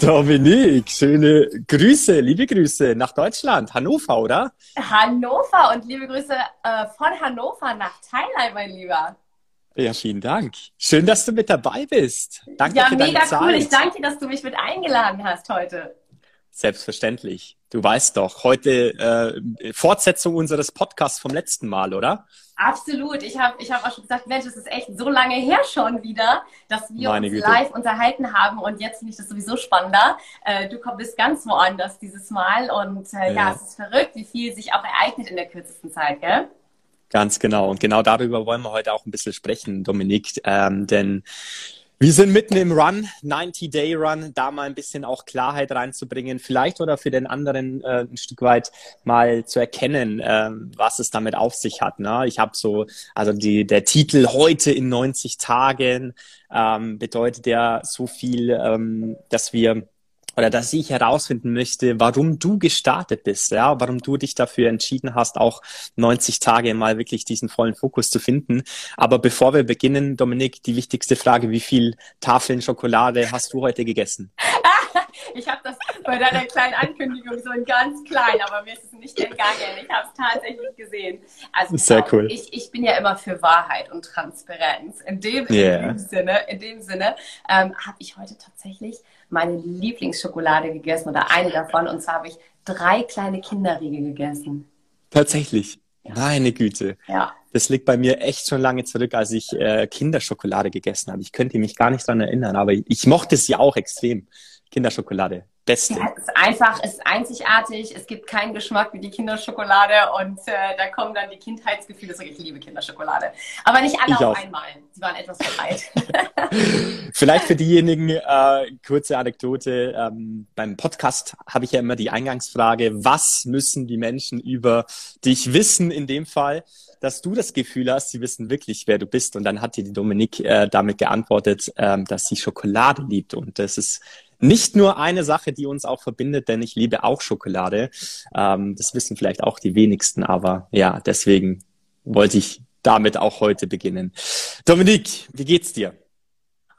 Dominik, schöne Grüße, liebe Grüße nach Deutschland, Hannover, oder? Hannover und liebe Grüße äh, von Hannover nach Thailand, mein Lieber. Ja, vielen Dank. Schön, dass du mit dabei bist. Danke ja, für deine mega Zeit. cool. Ich danke dir, dass du mich mit eingeladen hast heute. Selbstverständlich. Du weißt doch, heute äh, Fortsetzung unseres Podcasts vom letzten Mal, oder? Absolut. Ich habe ich hab auch schon gesagt, Mensch, es ist echt so lange her schon wieder, dass wir Meine uns Güte. live unterhalten haben und jetzt finde ich das sowieso spannender. Äh, du komm- bist ganz woanders dieses Mal und äh, ja. Ja. es ist verrückt, wie viel sich auch ereignet in der kürzesten Zeit, gell? Ganz genau. Und genau darüber wollen wir heute auch ein bisschen sprechen, Dominik. Ähm, denn wir sind mitten im Run, 90-Day-Run, da mal ein bisschen auch Klarheit reinzubringen, vielleicht oder für den anderen äh, ein Stück weit mal zu erkennen, ähm, was es damit auf sich hat. Ne? Ich habe so, also die, der Titel heute in 90 Tagen ähm, bedeutet ja so viel, ähm, dass wir oder dass ich herausfinden möchte, warum du gestartet bist, ja, warum du dich dafür entschieden hast, auch 90 Tage mal wirklich diesen vollen Fokus zu finden. Aber bevor wir beginnen, Dominik, die wichtigste Frage, wie viel Tafeln Schokolade hast du heute gegessen? Ich habe das bei deiner kleinen Ankündigung so in ganz klein, aber mir ist es nicht entgangen. Ich habe es tatsächlich gesehen. Also Sehr cool. Ich, ich bin ja immer für Wahrheit und Transparenz. In dem, Yeah. in dem Sinne, in dem Sinne ähm, habe ich heute tatsächlich meine Lieblingsschokolade gegessen oder eine davon. Und zwar habe ich drei kleine Kinderriegel gegessen. Tatsächlich. Meine Güte. Ja. Das liegt bei mir echt schon lange zurück, als ich äh, Kinderschokolade gegessen habe. Ich könnte mich gar nicht dran erinnern, aber ich mochte sie auch extrem. Kinderschokolade. Beste. Ja, es ist einfach, es ist einzigartig, es gibt keinen Geschmack wie die Kinderschokolade und äh, da kommen dann die Kindheitsgefühle zurück. Ich liebe Kinderschokolade. Aber nicht alle Ich auf auch. einmal. Sie waren etwas bereit. Vielleicht für diejenigen, äh, kurze Anekdote, ähm, beim Podcast habe ich ja immer die Eingangsfrage, was müssen die Menschen über dich wissen in dem Fall, dass du das Gefühl hast, sie wissen wirklich, wer du bist. Und dann hat dir die Dominik äh, damit geantwortet, ähm, dass sie Schokolade liebt. Und das ist nicht nur eine Sache, die uns auch verbindet, denn ich liebe auch Schokolade. Ähm, das wissen vielleicht auch die wenigsten, aber ja, deswegen wollte ich damit auch heute beginnen. Dominik, wie geht's dir?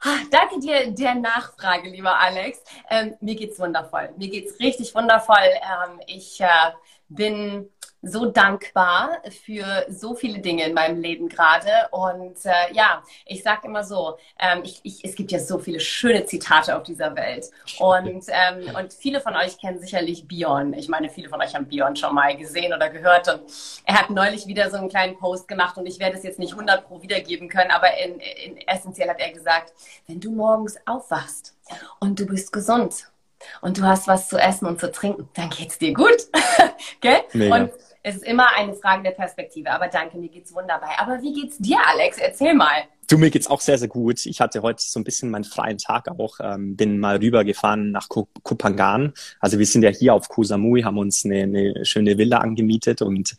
Ah, Danke dir der Nachfrage, lieber Alex. Ähm, mir geht's wundervoll. Mir geht's richtig wundervoll. Ähm, ich äh, bin so dankbar für so viele Dinge in meinem Leben gerade. Und äh, ja, ich sage immer so, ähm, ich, ich, es gibt ja so viele schöne Zitate auf dieser Welt. Und, ähm, und viele von euch kennen sicherlich Björn. Ich meine, viele von euch haben Björn schon mal gesehen oder gehört. Und er hat neulich wieder so einen kleinen Post gemacht und ich werde es jetzt nicht 100 pro wiedergeben können, aber in, in, essentiell hat er gesagt, wenn du morgens aufwachst und du bist gesund und du hast was zu essen und zu trinken, dann geht's dir gut. Gell? Mega. Und es ist immer eine Frage der Perspektive. Aber danke, mir geht's wunderbar. Aber wie geht's dir, Alex? Erzähl mal. Du, mir geht's auch sehr, sehr gut. Ich hatte heute so ein bisschen meinen freien Tag auch, ähm, bin mal rübergefahren nach Kopangan. Also wir sind ja hier auf Koh Samui, haben uns eine, eine schöne Villa angemietet und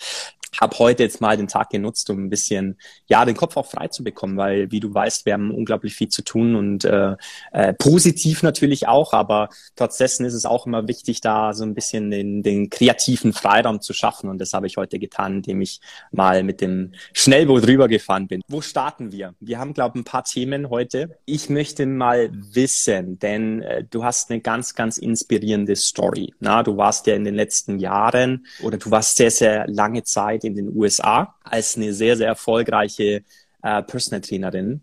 habe heute jetzt mal den Tag genutzt, um ein bisschen, ja, den Kopf auch frei zu bekommen, weil, wie du weißt, wir haben unglaublich viel zu tun und äh, äh, positiv natürlich auch, aber trotz dessen ist es auch immer wichtig, da so ein bisschen den, den kreativen Freiraum zu schaffen und das habe ich heute getan, indem ich mal mit dem Schnellboot rübergefahren bin. Wo starten wir? Wir haben, glaube ein paar Themen heute. Ich möchte mal wissen, denn äh, du hast eine ganz, ganz inspirierende Story. Na, du warst ja in den letzten Jahren oder du warst sehr, sehr lange Zeit in den USA als eine sehr, sehr erfolgreiche äh, Personal Trainerin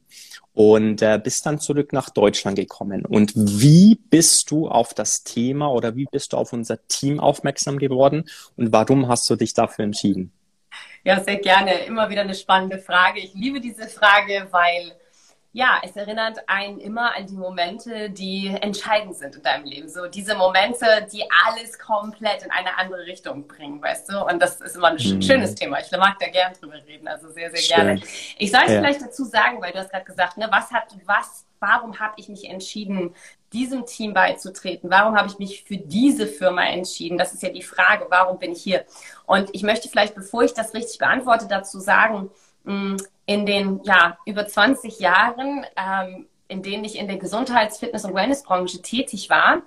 und äh, bist dann zurück nach Deutschland gekommen. Und wie bist du auf das Thema oder wie bist du auf unser Team aufmerksam geworden und warum hast du dich dafür entschieden? Ja, sehr gerne. Immer wieder eine spannende Frage. Ich liebe diese Frage, weil ja, es erinnert einen immer an die Momente, die entscheidend sind in deinem Leben. So diese Momente, die alles komplett in eine andere Richtung bringen, weißt du? Und das ist immer ein Mhm. schönes Thema. Ich mag da gern drüber reden, also sehr, sehr Schön. gerne. Ich sollte Ja. vielleicht dazu sagen, weil du hast gerade gesagt, ne, was hat, was, warum habe ich mich entschieden, diesem Team beizutreten? Warum habe ich mich für diese Firma entschieden? Das ist ja die Frage, warum bin ich hier? Und ich möchte vielleicht, bevor ich das richtig beantworte, dazu sagen, mh, in den ja, über 20 Jahren, ähm, in denen ich in der Gesundheits-, Fitness- und Wellnessbranche tätig war,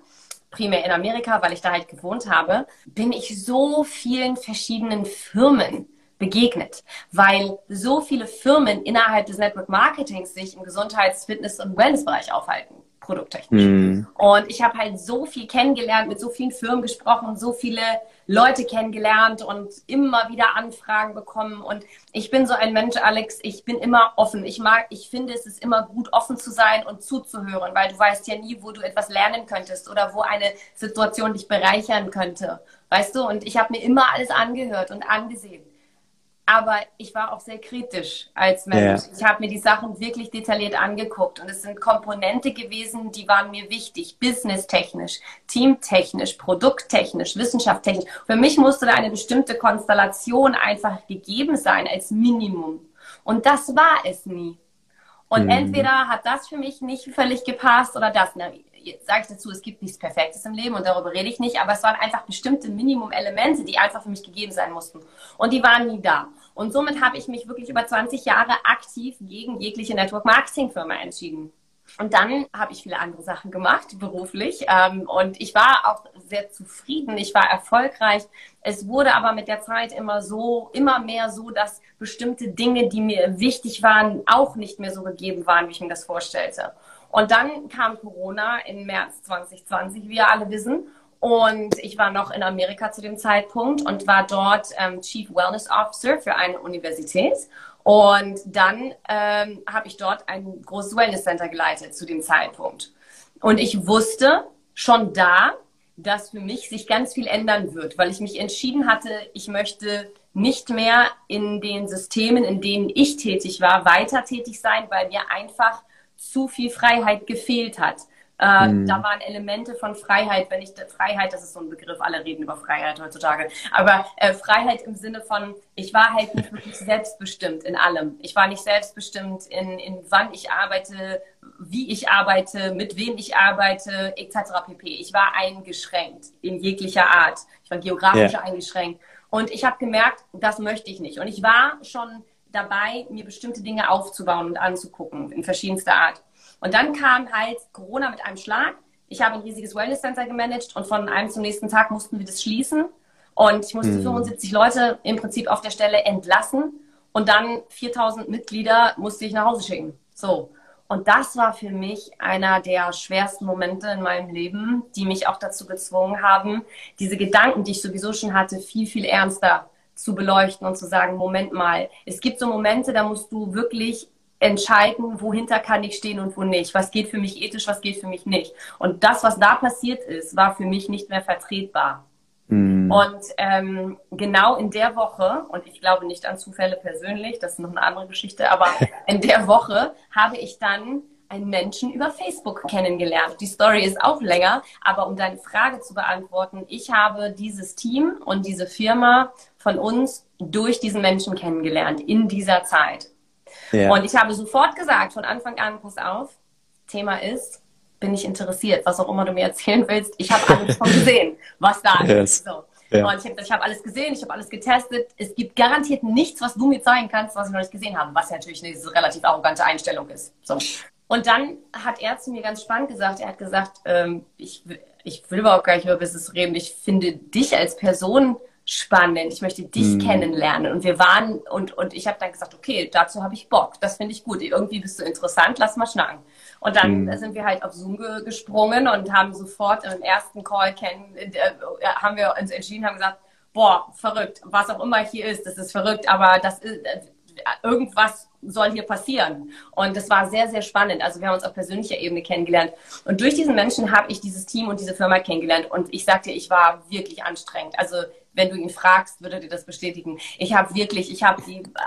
primär in Amerika, weil ich da halt gewohnt habe, bin ich so vielen verschiedenen Firmen begegnet, weil so viele Firmen innerhalb des Network Marketings sich im Gesundheits-, Fitness- und Wellnessbereich aufhalten. produkttechnisch. Mm. Und ich habe halt so viel kennengelernt, mit so vielen Firmen gesprochen, so viele Leute kennengelernt und immer wieder Anfragen bekommen. Und ich bin so ein Mensch, Alex, ich bin immer offen. Ich mag, ich finde, es ist immer gut, offen zu sein und zuzuhören, weil du weißt ja nie, wo du etwas lernen könntest oder wo eine Situation dich bereichern könnte. Weißt du? Und ich habe mir immer alles angehört und angesehen. Aber ich war auch sehr kritisch als Mensch. Ja. Ich habe mir die Sachen wirklich detailliert angeguckt und es sind Komponente gewesen, die waren mir wichtig. Businesstechnisch, teamtechnisch, produkttechnisch, wissenschaftstechnisch. Für mich musste da eine bestimmte Konstellation einfach gegeben sein als Minimum. Und das war es nie. Und mhm. entweder hat das für mich nicht völlig gepasst oder das. Sage ich dazu, es gibt nichts Perfektes im Leben und darüber rede ich nicht, aber es waren einfach bestimmte Minimum-Elemente, die einfach für mich gegeben sein mussten. Und die waren nie da. Und somit habe ich mich wirklich über 20 Jahre aktiv gegen jegliche Network-Marketing-Firma entschieden. Und dann habe ich viele andere Sachen gemacht, beruflich. Ähm, und ich war auch sehr zufrieden. Ich war erfolgreich. Es wurde aber mit der Zeit immer so, immer mehr so, dass bestimmte Dinge, die mir wichtig waren, auch nicht mehr so gegeben waren, wie ich mir das vorstellte. Und dann kam Corona im März 2020, wie wir alle wissen. Und ich war noch in Amerika zu dem Zeitpunkt und war dort ähm, Chief Wellness Officer für eine Universität. Und dann ähm, habe ich dort ein großes Wellness Center geleitet zu dem Zeitpunkt. Und ich wusste schon da, dass für mich sich ganz viel ändern wird, weil ich mich entschieden hatte, ich möchte nicht mehr in den Systemen, in denen ich tätig war, weiter tätig sein, weil mir einfach zu viel Freiheit gefehlt hat. Äh, mhm. Da waren Elemente von Freiheit, wenn ich Freiheit, das ist so ein Begriff, alle reden über Freiheit heutzutage, aber äh, Freiheit im Sinne von, ich war halt nicht wirklich selbstbestimmt in allem. Ich war nicht selbstbestimmt in, in wann ich arbeite, wie ich arbeite, mit wem ich arbeite, etc. pp. Ich war eingeschränkt in jeglicher Art. Ich war geografisch yeah. eingeschränkt. Und ich habe gemerkt, das möchte ich nicht. Und ich war schon dabei, mir bestimmte Dinge aufzubauen und anzugucken, in verschiedenster Art. Und dann kam halt Corona mit einem Schlag. Ich habe ein riesiges Wellness Center gemanagt und von einem zum nächsten Tag mussten wir das schließen. Und ich musste hm. 75 Leute im Prinzip auf der Stelle entlassen. Und dann 4000 Mitglieder musste ich nach Hause schicken. So. Und das war für mich einer der schwersten Momente in meinem Leben, die mich auch dazu gezwungen haben, diese Gedanken, die ich sowieso schon hatte, viel, viel ernster zu beleuchten und zu sagen, Moment mal, es gibt so Momente, da musst du wirklich entscheiden, wohinter kann ich stehen und wo nicht. Was geht für mich ethisch, was geht für mich nicht. Und das, was da passiert ist, war für mich nicht mehr vertretbar. Mhm. Und ähm, genau in der Woche, und ich glaube nicht an Zufälle persönlich, das ist noch eine andere Geschichte, aber in der Woche habe ich dann einen Menschen über Facebook kennengelernt. Die Story ist auch länger, aber um deine Frage zu beantworten, ich habe dieses Team und diese Firma von uns durch diesen Menschen kennengelernt in dieser Zeit. Ja. Und ich habe sofort gesagt, von Anfang an, pass auf, Thema ist, bin ich interessiert, was auch immer du mir erzählen willst. Ich habe alles schon gesehen, was da yes. ist. So. Ja. Und ich habe hab alles gesehen, ich habe alles getestet. Es gibt garantiert nichts, was du mir zeigen kannst, was ich noch nicht gesehen habe, was ja natürlich eine relativ arrogante Einstellung ist. So. Und dann hat er zu mir ganz spannend gesagt, er hat gesagt, ähm, ich, ich will überhaupt gar nicht über Business reden. Ich finde dich als Person spannend. Ich möchte dich mhm. kennenlernen. Und wir waren, und, und ich habe dann gesagt, okay, dazu habe ich Bock. Das finde ich gut. Irgendwie bist du interessant, lass mal schnacken. Und dann mhm. sind wir halt auf Zoom ge gesprungen und haben sofort im ersten Call kennen, äh, haben wir uns entschieden, haben gesagt, boah, verrückt, was auch immer hier ist, das ist verrückt, aber das ist, äh, irgendwas soll hier passieren? Und das war sehr, sehr spannend. Also wir haben uns auf persönlicher Ebene kennengelernt. Und durch diesen Menschen habe ich dieses Team und diese Firma kennengelernt. Und ich sagte, ich war wirklich anstrengend. Also wenn du ihn fragst, würde dir das bestätigen. Ich habe wirklich, ich habe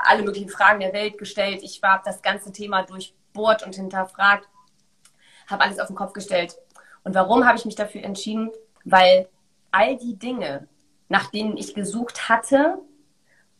alle möglichen Fragen der Welt gestellt. Ich habe das ganze Thema durchbohrt und hinterfragt, habe alles auf den Kopf gestellt. Und warum habe ich mich dafür entschieden? Weil all die Dinge, nach denen ich gesucht hatte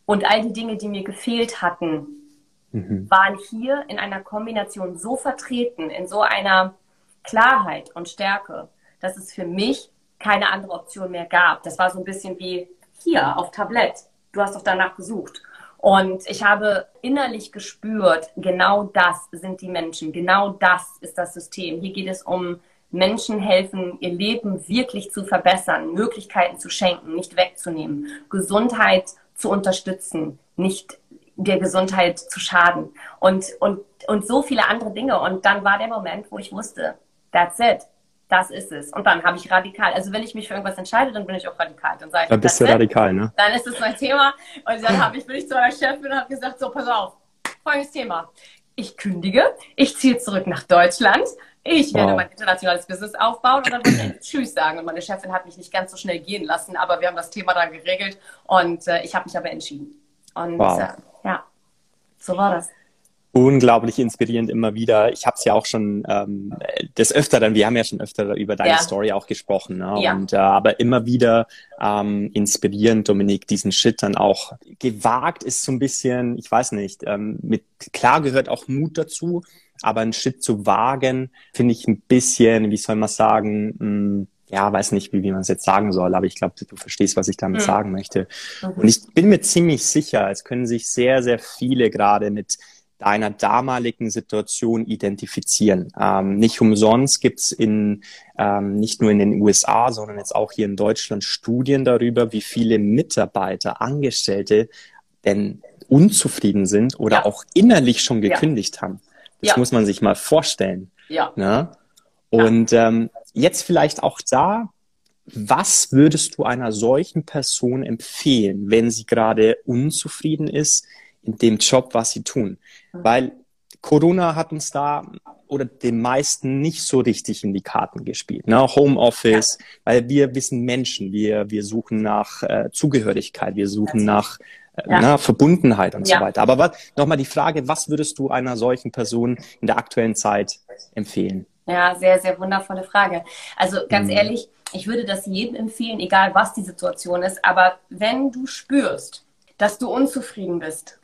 und all die Dinge, die mir gefehlt hatten, mhm. waren hier in einer Kombination so vertreten, in so einer Klarheit und Stärke, dass es für mich keine andere Option mehr gab. Das war so ein bisschen wie hier auf Tablett. Du hast doch danach gesucht. Und ich habe innerlich gespürt, genau das sind die Menschen, genau das ist das System. Hier geht es um Menschen helfen, ihr Leben wirklich zu verbessern, Möglichkeiten zu schenken, nicht wegzunehmen, Gesundheit zu unterstützen, nicht der Gesundheit zu schaden und, und, und so viele andere Dinge. Und dann war der Moment, wo ich wusste, That's it. Das ist es. Und dann habe ich radikal. Also wenn ich mich für irgendwas entscheide, dann bin ich auch radikal. Dann sage ich, dann bist du radikal, ne? Dann ist es mein Thema. Und dann habe ich, bin ich zu meiner Chefin und habe gesagt, so, pass auf, folgendes Thema. Ich kündige, ich ziehe zurück nach Deutschland, ich werde wow. mein internationales Business aufbauen und dann würde ich Tschüss sagen. Und meine Chefin hat mich nicht ganz so schnell gehen lassen, aber wir haben das Thema dann geregelt und äh, ich habe mich aber entschieden. Und wow. äh, ja, so war das unglaublich inspirierend immer wieder. Ich habe es ja auch schon ähm, des Öfteren, wir haben ja schon öfter über deine ja. Story auch gesprochen, ne? ja. und äh, aber immer wieder ähm, inspirierend, Dominik, diesen Shit dann auch gewagt ist so ein bisschen, ich weiß nicht, ähm, mit klar gehört auch Mut dazu, aber einen Shit zu wagen, finde ich ein bisschen, wie soll man sagen, mh, hm, ja, weiß nicht, wie, wie man es jetzt sagen soll, aber ich glaube, du verstehst, was ich damit mhm. sagen möchte. Mhm. Und ich bin mir ziemlich sicher, es können sich sehr, sehr viele gerade mit deiner damaligen Situation identifizieren. Ähm, nicht umsonst gibt's in ähm, nicht nur in den USA, sondern jetzt auch hier in Deutschland Studien darüber, wie viele Mitarbeiter, Angestellte denn unzufrieden sind oder ja. auch innerlich schon gekündigt ja. haben. Das ja. muss man sich mal vorstellen. Ja. Ne? Und ähm, jetzt vielleicht auch da, was würdest du einer solchen Person empfehlen, wenn sie gerade unzufrieden ist in dem Job, was sie tun? Weil Corona hat uns da oder den meisten nicht so richtig in die Karten gespielt. Ne? Homeoffice, ja. weil wir wissen Menschen, wir, wir suchen nach äh, Zugehörigkeit, wir suchen nach äh, ja. ne, Verbundenheit und ja. so weiter. Aber nochmal die Frage, was würdest du einer solchen Person in der aktuellen Zeit empfehlen? Ja, sehr, sehr wundervolle Frage. Also ganz mhm. ehrlich, ich würde das jedem empfehlen, egal was die Situation ist, aber wenn du spürst, dass du unzufrieden bist,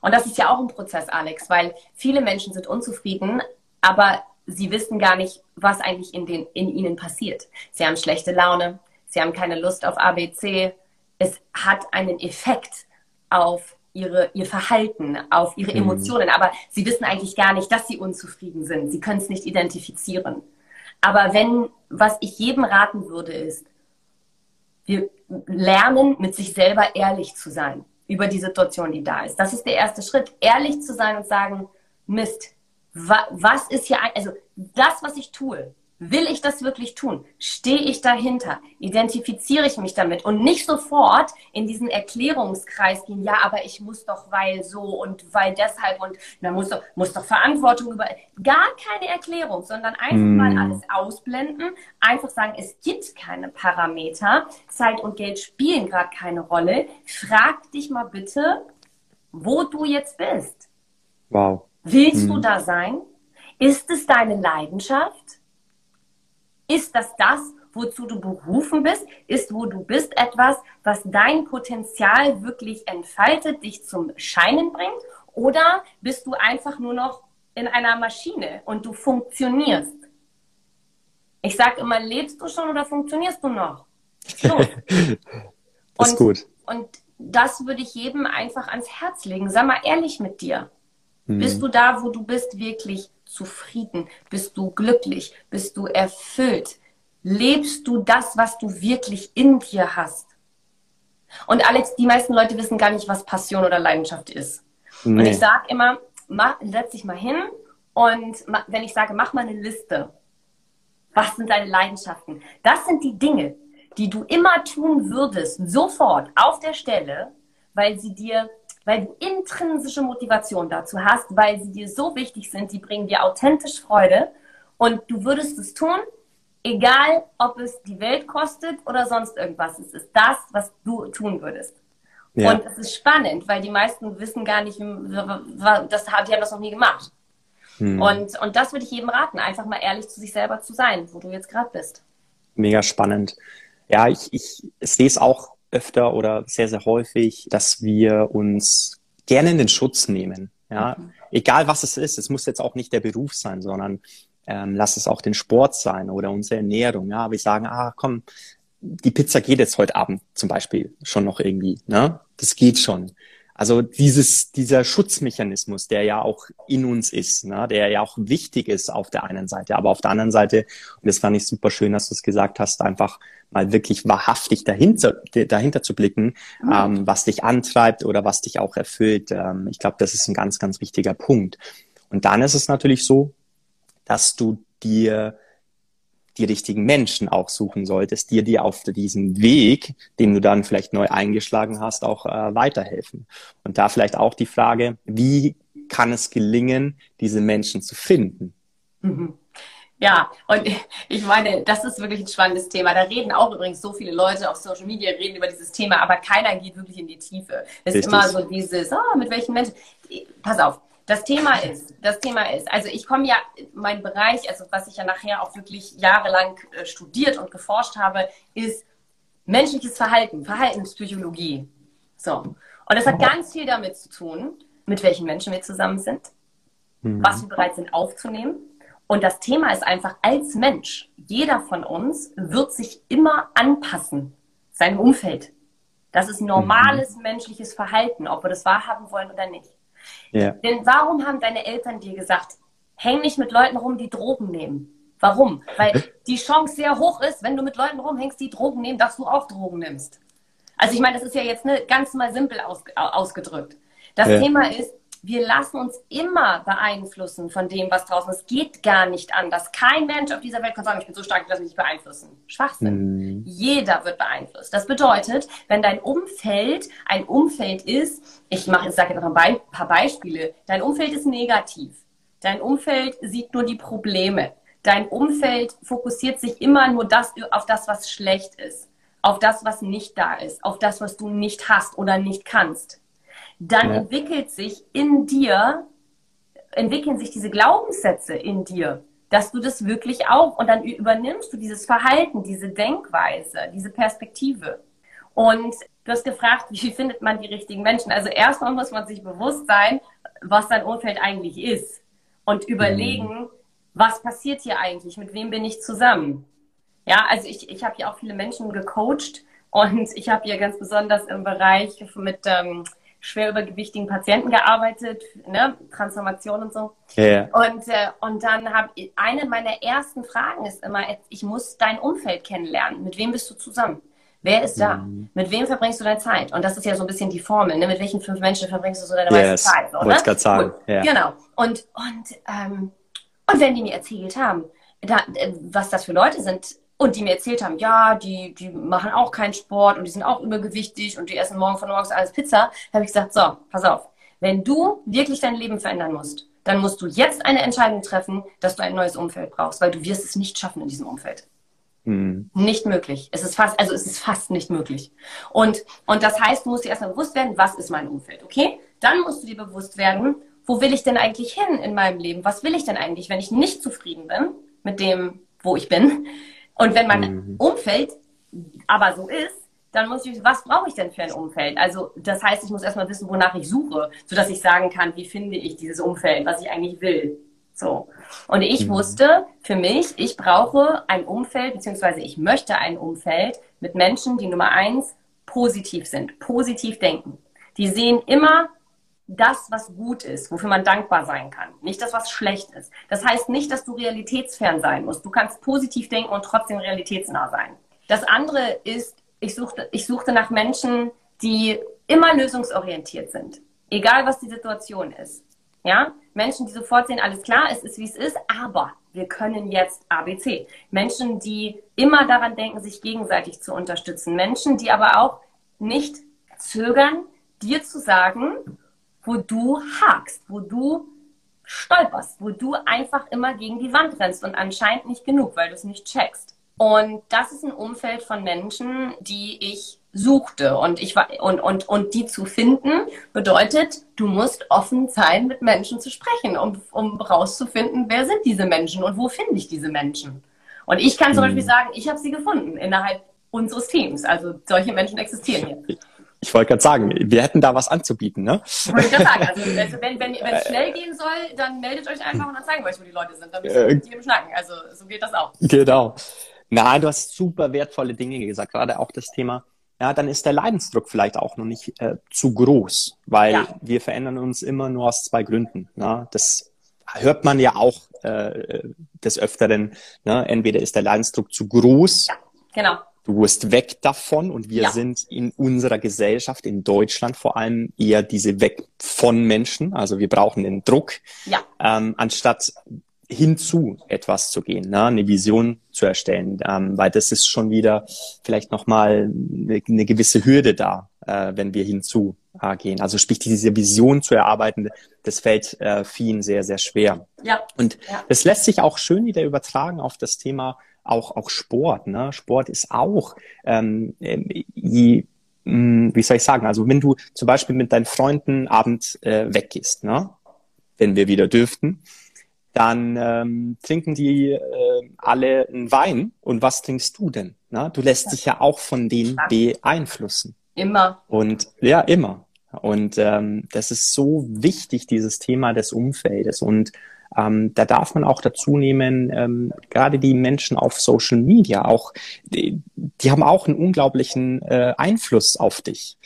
und das ist ja auch ein Prozess, Alex, weil viele Menschen sind unzufrieden, aber sie wissen gar nicht, was eigentlich in, den, in ihnen passiert. Sie haben schlechte Laune, sie haben keine Lust auf ABC. Es hat einen Effekt auf ihre, ihr Verhalten, auf ihre mhm. Emotionen, aber sie wissen eigentlich gar nicht, dass sie unzufrieden sind. Sie können es nicht identifizieren. Aber wenn, was ich jedem raten würde, ist, wir lernen, mit sich selber ehrlich zu sein über die Situation, die da ist. Das ist der erste Schritt, ehrlich zu sein und sagen, Mist, wa was ist hier, ein, also das, was ich tue, Will ich das wirklich tun? Stehe ich dahinter? Identifiziere ich mich damit? Und nicht sofort in diesen Erklärungskreis gehen, ja, aber ich muss doch, weil so und weil deshalb und man muss doch, muss doch Verantwortung über. Gar keine Erklärung, sondern einfach mm. mal alles ausblenden, einfach sagen, es gibt keine Parameter, Zeit und Geld spielen gerade keine Rolle. Frag dich mal bitte, wo du jetzt bist. Wow. Willst mm. du da sein? Ist es deine Leidenschaft? Ist das das, wozu du berufen bist? Ist, wo du bist, etwas, was dein Potenzial wirklich entfaltet, dich zum Scheinen bringt? Oder bist du einfach nur noch in einer Maschine und du funktionierst? Ich sage immer, lebst du schon oder funktionierst du noch? So. ist gut. Und das würde ich jedem einfach ans Herz legen. Sag mal ehrlich mit dir. Mhm. Bist du da, wo du bist, wirklich zufrieden? Bist du glücklich? Bist du erfüllt? Lebst du das, was du wirklich in dir hast? Und Alex, die meisten Leute wissen gar nicht, was Passion oder Leidenschaft ist. Nee. Und ich sage immer, mach, setz dich mal hin und wenn ich sage, mach mal eine Liste. Was sind deine Leidenschaften? Das sind die Dinge, die du immer tun würdest, sofort auf der Stelle, weil sie dir weil du intrinsische Motivation dazu hast, weil sie dir so wichtig sind, die bringen dir authentisch Freude und du würdest es tun, egal ob es die Welt kostet oder sonst irgendwas. Es ist das, was du tun würdest. Ja. Und es ist spannend, weil die meisten wissen gar nicht, das, die haben das noch nie gemacht. Hm. Und, und das würde ich jedem raten, einfach mal ehrlich zu sich selber zu sein, wo du jetzt gerade bist. Mega spannend. Ja, ich, ich sehe es auch öfter oder sehr, sehr häufig, dass wir uns gerne in den Schutz nehmen. Ja, mhm. egal was es ist. Es muss jetzt auch nicht der Beruf sein, sondern ähm, lass es auch den Sport sein oder unsere Ernährung. Ja, wir sagen, ah, komm, die Pizza geht jetzt heute Abend zum Beispiel schon noch irgendwie. Ne? Das geht schon. Also dieses, dieser Schutzmechanismus, der ja auch in uns ist, ne, der ja auch wichtig ist auf der einen Seite, aber auf der anderen Seite, und das fand ich super schön, dass du es gesagt hast, einfach mal wirklich wahrhaftig dahinter, dahinter zu blicken, mhm. ähm, was dich antreibt oder was dich auch erfüllt. Ähm, ich glaube, das ist ein ganz, ganz wichtiger Punkt. Und dann ist es natürlich so, dass du dir die richtigen Menschen auch suchen solltest, die dir auf diesem Weg, den du dann vielleicht neu eingeschlagen hast, auch äh, weiterhelfen. Und da vielleicht auch die Frage, wie kann es gelingen, diese Menschen zu finden? Mhm. Ja, und ich meine, das ist wirklich ein spannendes Thema. Da reden auch übrigens so viele Leute auf Social Media reden über dieses Thema, aber keiner geht wirklich in die Tiefe. Es ist immer so dieses, oh, mit welchen Menschen. Pass auf, das Thema ist, das Thema ist, also ich komme ja, mein Bereich, also was ich ja nachher auch wirklich jahrelang äh, studiert und geforscht habe, ist menschliches Verhalten, Verhaltenspsychologie. So. Und das hat ganz viel damit zu tun, mit welchen Menschen wir zusammen sind, mhm. was wir bereit sind aufzunehmen und das Thema ist einfach, als Mensch, jeder von uns wird sich immer anpassen, seinem Umfeld. Das ist normales mhm. menschliches Verhalten, ob wir das wahrhaben wollen oder nicht. Yeah. Denn warum haben deine Eltern dir gesagt, häng nicht mit Leuten rum, die Drogen nehmen? Warum? Weil die Chance sehr hoch ist, wenn du mit Leuten rumhängst, die Drogen nehmen, dass du auch Drogen nimmst. Also ich meine, das ist ja jetzt ne, ganz mal simpel aus, ausgedrückt. Das ja. Thema ist, wir lassen uns immer beeinflussen von dem, was draußen ist. Es geht gar nicht anders. Kein Mensch auf dieser Welt kann sagen, ich bin so stark, ich lasse mich nicht beeinflussen. Schwachsinn. Mhm. Jeder wird beeinflusst. Das bedeutet, wenn dein Umfeld ein Umfeld ist, ich mache, ich sage jetzt noch ein paar Beispiele, dein Umfeld ist negativ. Dein Umfeld sieht nur die Probleme. Dein Umfeld fokussiert sich immer nur das, auf das, was schlecht ist, auf das, was nicht da ist, auf das, was du nicht hast oder nicht kannst dann ja. entwickelt sich in dir, entwickeln sich diese Glaubenssätze in dir, dass du das wirklich auch und dann übernimmst du dieses Verhalten, diese Denkweise, diese Perspektive. Und du hast gefragt, wie findet man die richtigen Menschen? Also erstmal muss man sich bewusst sein, was dein Umfeld eigentlich ist und überlegen, mhm. was passiert hier eigentlich? Mit wem bin ich zusammen? Ja, also ich, ich habe ja auch viele Menschen gecoacht und ich habe hier ganz besonders im Bereich mit ähm, schwer übergewichtigen Patienten gearbeitet, ne? Transformation und so. Yeah. Und, äh, und dann habe ich, eine meiner ersten Fragen ist immer, ich muss dein Umfeld kennenlernen. Mit wem bist du zusammen? Wer ist da? Mhm. Mit wem verbringst du deine Zeit? Und das ist ja so ein bisschen die Formel. Ne? Mit welchen fünf Menschen verbringst du so deine yes. meiste Zeit? So, ne? gerade sagen. Ja. Genau. Und, und, ähm, und wenn die mir erzählt haben, da, äh, was das für Leute sind, und die mir erzählt haben, ja, die, die machen auch keinen Sport und die sind auch übergewichtig und die essen morgen von morgens alles Pizza, habe ich gesagt, so, pass auf, wenn du wirklich dein Leben verändern musst, dann musst du jetzt eine Entscheidung treffen, dass du ein neues Umfeld brauchst, weil du wirst es nicht schaffen in diesem Umfeld. Mhm. Nicht möglich. Es ist fast, also es ist fast nicht möglich. Und, und das heißt, du musst dir erstmal bewusst werden, was ist mein Umfeld, okay? Dann musst du dir bewusst werden, wo will ich denn eigentlich hin in meinem Leben? Was will ich denn eigentlich, wenn ich nicht zufrieden bin mit dem, wo ich bin? Und wenn mein mhm. Umfeld aber so ist, dann muss ich, was brauche ich denn für ein Umfeld? Also das heißt, ich muss erstmal wissen, wonach ich suche, sodass ich sagen kann, wie finde ich dieses Umfeld, was ich eigentlich will. So. Und ich mhm. wusste für mich, ich brauche ein Umfeld, beziehungsweise ich möchte ein Umfeld mit Menschen, die Nummer eins positiv sind, positiv denken. Die sehen immer das, was gut ist, wofür man dankbar sein kann, nicht das, was schlecht ist. Das heißt nicht, dass du realitätsfern sein musst. Du kannst positiv denken und trotzdem realitätsnah sein. Das andere ist, ich suchte, ich suchte nach Menschen, die immer lösungsorientiert sind, egal was die Situation ist. Ja, Menschen, die sofort sehen, alles klar, es ist wie es ist, aber wir können jetzt ABC. Menschen, die immer daran denken, sich gegenseitig zu unterstützen. Menschen, die aber auch nicht zögern, dir zu sagen, wo du hakst, wo du stolperst, wo du einfach immer gegen die Wand rennst und anscheinend nicht genug, weil du es nicht checkst. Und das ist ein Umfeld von Menschen, die ich suchte und ich war und und und die zu finden bedeutet, du musst offen sein, mit Menschen zu sprechen, um um rauszufinden, wer sind diese Menschen und wo finde ich diese Menschen. Und ich kann zum mhm. Beispiel sagen, ich habe sie gefunden innerhalb unseres Teams. Also solche Menschen existieren hier. Ich wollte gerade sagen, wir hätten da was anzubieten, ne? Wollte ich gerade sagen. Also, also wenn, wenn, wenn es schnell gehen soll, dann meldet euch einfach und dann zeigen wir euch, wo die Leute sind. Dann müssen wir mit jedem schnacken. Also so geht das auch. Genau. Na, du hast super wertvolle Dinge gesagt, gerade auch das Thema, ja, dann ist der Leidensdruck vielleicht auch noch nicht äh, zu groß, weil ja. wir verändern uns immer nur aus zwei Gründen. Ne? Das hört man ja auch äh, des Öfteren. Ne? Entweder ist der Leidensdruck zu groß. Ja, genau du wirst weg davon und wir ja. sind in unserer Gesellschaft, in Deutschland vor allem, eher diese weg von Menschen. Also wir brauchen den Druck, ja. ähm, anstatt hinzu etwas zu gehen, ne? eine Vision zu erstellen, ähm, weil das ist schon wieder vielleicht nochmal eine, eine gewisse Hürde da, äh, wenn wir hinzu äh, gehen. Also sprich, diese Vision zu erarbeiten, das fällt äh, vielen sehr, sehr schwer. Ja. Und ja. das lässt sich auch schön wieder übertragen auf das Thema auch, auch Sport. Ne? Sport ist auch, ähm, je, mh, hm, wie soll ich sagen, also wenn du zum Beispiel mit deinen Freunden abends äh, weggehst, ne? wenn wir wieder dürften, dann ähm, trinken die äh, alle einen Wein. Und was trinkst du denn? Na? Du lässt dich ja auch von denen beeinflussen. Immer. Und ja, immer. Und ähm, das ist so wichtig, dieses Thema des Umfeldes. Und ähm, da darf man auch dazu nehmen, ähm, gerade die Menschen auf Social Media, auch die, die haben auch einen unglaublichen äh, Einfluss auf dich.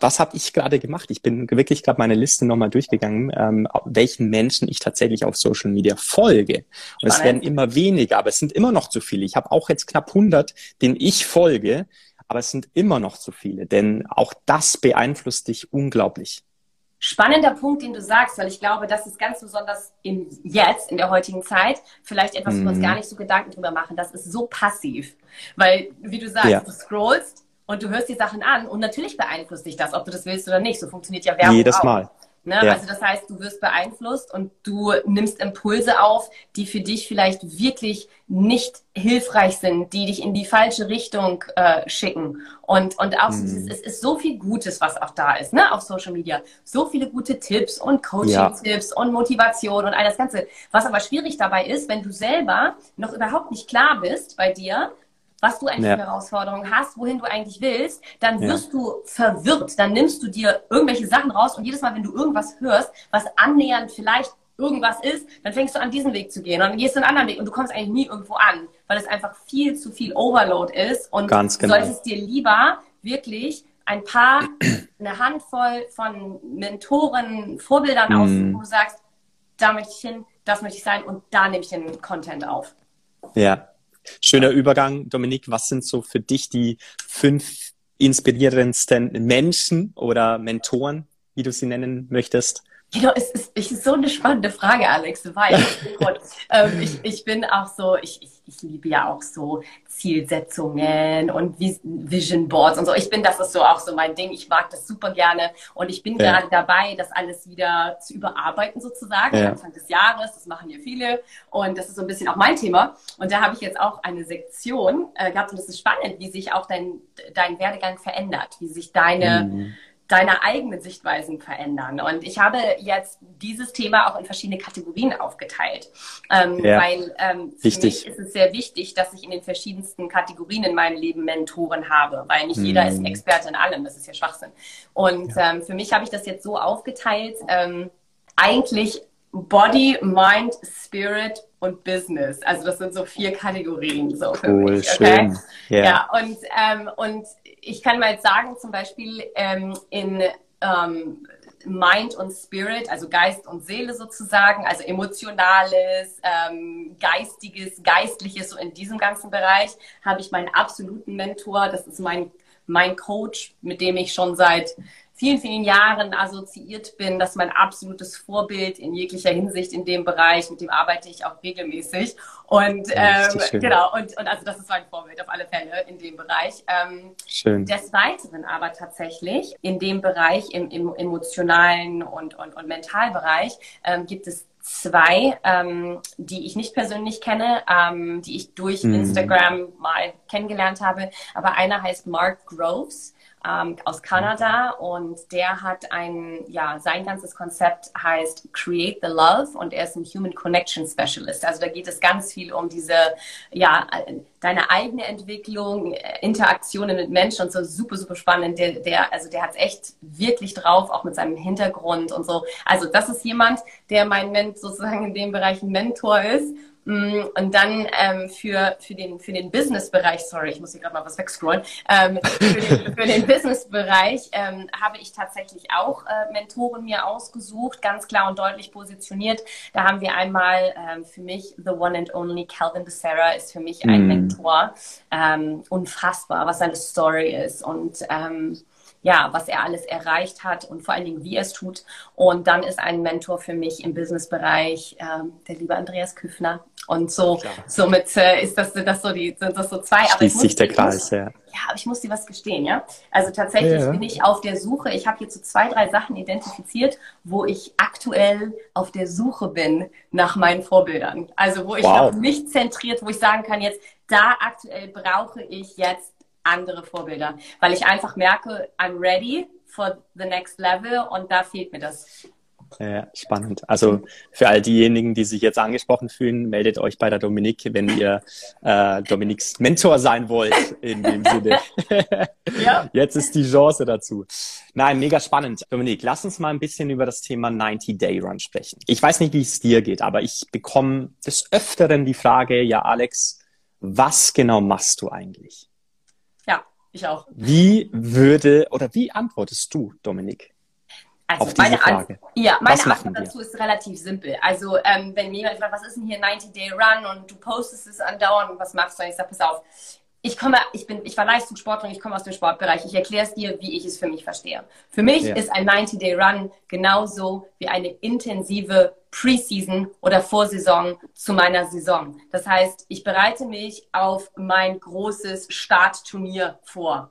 Was habe ich gerade gemacht? Ich bin wirklich gerade meine Liste nochmal durchgegangen, ähm, welchen Menschen ich tatsächlich auf Social Media folge. Und es werden immer weniger, aber es sind immer noch zu viele. Ich habe auch jetzt knapp 100, denen ich folge, aber es sind immer noch zu viele, denn auch das beeinflusst dich unglaublich spannender Punkt, den du sagst, weil ich glaube, das ist ganz besonders im Jetzt, in der heutigen Zeit, vielleicht etwas, wo wir uns mhm. gar nicht so Gedanken drüber machen. Das ist so passiv. Weil, wie du sagst, ja. du scrollst und du hörst die Sachen an und natürlich beeinflusst dich das, ob du das willst oder nicht. So funktioniert ja Werbung Jedes auch. Mal. Ne? Ja. Also das heißt, du wirst beeinflusst und du nimmst Impulse auf, die für dich vielleicht wirklich nicht hilfreich sind, die dich in die falsche Richtung äh, schicken. Und, und auch mhm. es ist so viel Gutes, was auch da ist, ne, auf Social Media. So viele gute Tipps und Coaching-Tipps ja. und Motivation und all das Ganze. Was aber schwierig dabei ist, wenn du selber noch überhaupt nicht klar bist bei dir, was du eigentlich ja. für Herausforderungen hast, wohin du eigentlich willst, dann wirst ja. du verwirrt. Dann nimmst du dir irgendwelche Sachen raus und jedes Mal, wenn du irgendwas hörst, was annähernd vielleicht irgendwas ist, dann fängst du an, diesen Weg zu gehen und dann gehst du einen anderen Weg und du kommst eigentlich nie irgendwo an, weil es einfach viel zu viel Overload ist und Ganz genau. solltest dir lieber wirklich ein paar, eine Handvoll von Mentoren, Vorbildern mm. aus, wo du sagst, da möchte ich hin, das möchte ich sein und da nehme ich den Content auf. Ja, Schöner Übergang, Dominik. Was sind so für dich die fünf inspirierendsten Menschen oder Mentoren, wie du sie nennen möchtest? Genau, es ist, es ist so eine spannende Frage, Alex, weil ähm, ich, ich bin auch so, ich, ich, ich liebe ja auch so Zielsetzungen und Vision Boards und so. Ich bin, das ist so auch so mein Ding. Ich mag das super gerne und ich bin ja. gerade dabei, das alles wieder zu überarbeiten sozusagen, ja. Anfang des Jahres. Das machen ja viele und das ist so ein bisschen auch mein Thema. Und da habe ich jetzt auch eine Sektion äh, gehabt und es ist spannend, wie sich auch dein, dein Werdegang verändert, wie sich deine mhm deine eigenen Sichtweisen verändern. Und ich habe jetzt dieses Thema auch in verschiedene Kategorien aufgeteilt, ähm, ja. weil ähm, für mich ist es sehr wichtig, dass ich in den verschiedensten Kategorien in meinem Leben Mentoren habe, weil nicht mhm. jeder ist mhm. Experte in allem, das ist ja Schwachsinn. Und ja. ähm, für mich habe ich das jetzt so aufgeteilt, ähm, eigentlich Body, Mind, Spirit und Business. Also das sind so vier Kategorien so für cool, mich. Okay? Schön. Yeah. Ja, und, ähm, und ich kann mal jetzt sagen, zum Beispiel ähm, in ähm, Mind und Spirit, also Geist und Seele sozusagen, also emotionales, ähm, geistiges, geistliches, so in diesem ganzen Bereich habe ich meinen absoluten Mentor. Das ist mein, mein Coach, mit dem ich schon seit vielen, vielen Jahren assoziiert bin. Das ist mein absolutes Vorbild in jeglicher Hinsicht in dem Bereich. Mit dem arbeite ich auch regelmäßig. Und ähm, genau, und, und also das ist mein Vorbild auf alle Fälle in dem Bereich. Ähm, Schön. Des Weiteren aber tatsächlich in dem Bereich, im, im emotionalen und, und, und Mentalbereich, ähm, gibt es zwei, ähm, die ich nicht persönlich kenne, ähm, die ich durch mm. Instagram mal kennengelernt habe. Aber einer heißt Mark Groves ähm, aus Kanada und der hat ein, ja, sein ganzes Konzept heißt Create the Love und er ist ein Human Connection Specialist. Also da geht es ganz viel um diese, ja, deine eigene Entwicklung, Interaktionen mit Menschen und so super, super spannend. Der, der, also der hat es echt wirklich drauf, auch mit seinem Hintergrund und so. Also das ist jemand, der mein Mentor sozusagen in dem Bereich ein Mentor ist und dann ähm, für, für den, für den Business-Bereich, sorry, ich muss hier gerade mal was wegscrollen, ähm, für den, für den Business-Bereich ähm, habe ich tatsächlich auch äh, Mentoren mir ausgesucht, ganz klar und deutlich positioniert. Da haben wir einmal ähm, für mich The One and Only Calvin Becerra ist für mich ein mm. Mentor. Ähm, unfassbar, was seine Story ist und ähm, ja, was er alles erreicht hat und vor allen Dingen, wie er es tut. Und dann ist ein Mentor für mich im Businessbereich ähm, der liebe Andreas Küffner. Und so, Klar. somit äh, ist das, das so die, sind das so zwei. Schließt sich der Kreis, ja. Ja, aber ich muss dir was gestehen, ja. Also tatsächlich ja. bin ich auf der Suche. Ich habe jetzt so zwei, drei Sachen identifiziert, wo ich aktuell auf der Suche bin nach meinen Vorbildern. Also wo ich wow. noch nicht zentriert, wo ich sagen kann, jetzt da aktuell brauche ich jetzt andere Vorbilder, weil ich einfach merke, I'm ready for the next level und da fehlt mir das. Ja, spannend. Also für all diejenigen, die sich jetzt angesprochen fühlen, meldet euch bei der Dominik, wenn ihr äh, Dominiks Mentor sein wollt, in dem Sinne. ja. Jetzt ist die Chance dazu. Nein, mega spannend. Dominik, lass uns mal ein bisschen über das Thema 90-Day-Run sprechen. Ich weiß nicht, wie es dir geht, aber ich bekomme des Öfteren die Frage, ja, Alex, was genau machst du eigentlich? Ich auch. Wie würde oder wie antwortest du, Dominik? Also auf meine, Frage? An ja, meine Antwort dazu ist relativ simpel. Also ähm, wenn mir jemand fragt, was ist denn hier 90-Day Run und du postest es andauernd und was machst du? Und ich sage, pass auf, ich komme, ich bin, ich war Leistungssportlerin, ich komme aus dem Sportbereich. Ich erkläre es dir, wie ich es für mich verstehe. Für mich ja. ist ein 90-Day-Run genauso wie eine intensive Preseason oder Vorsaison zu meiner Saison. Das heißt, ich bereite mich auf mein großes Startturnier vor.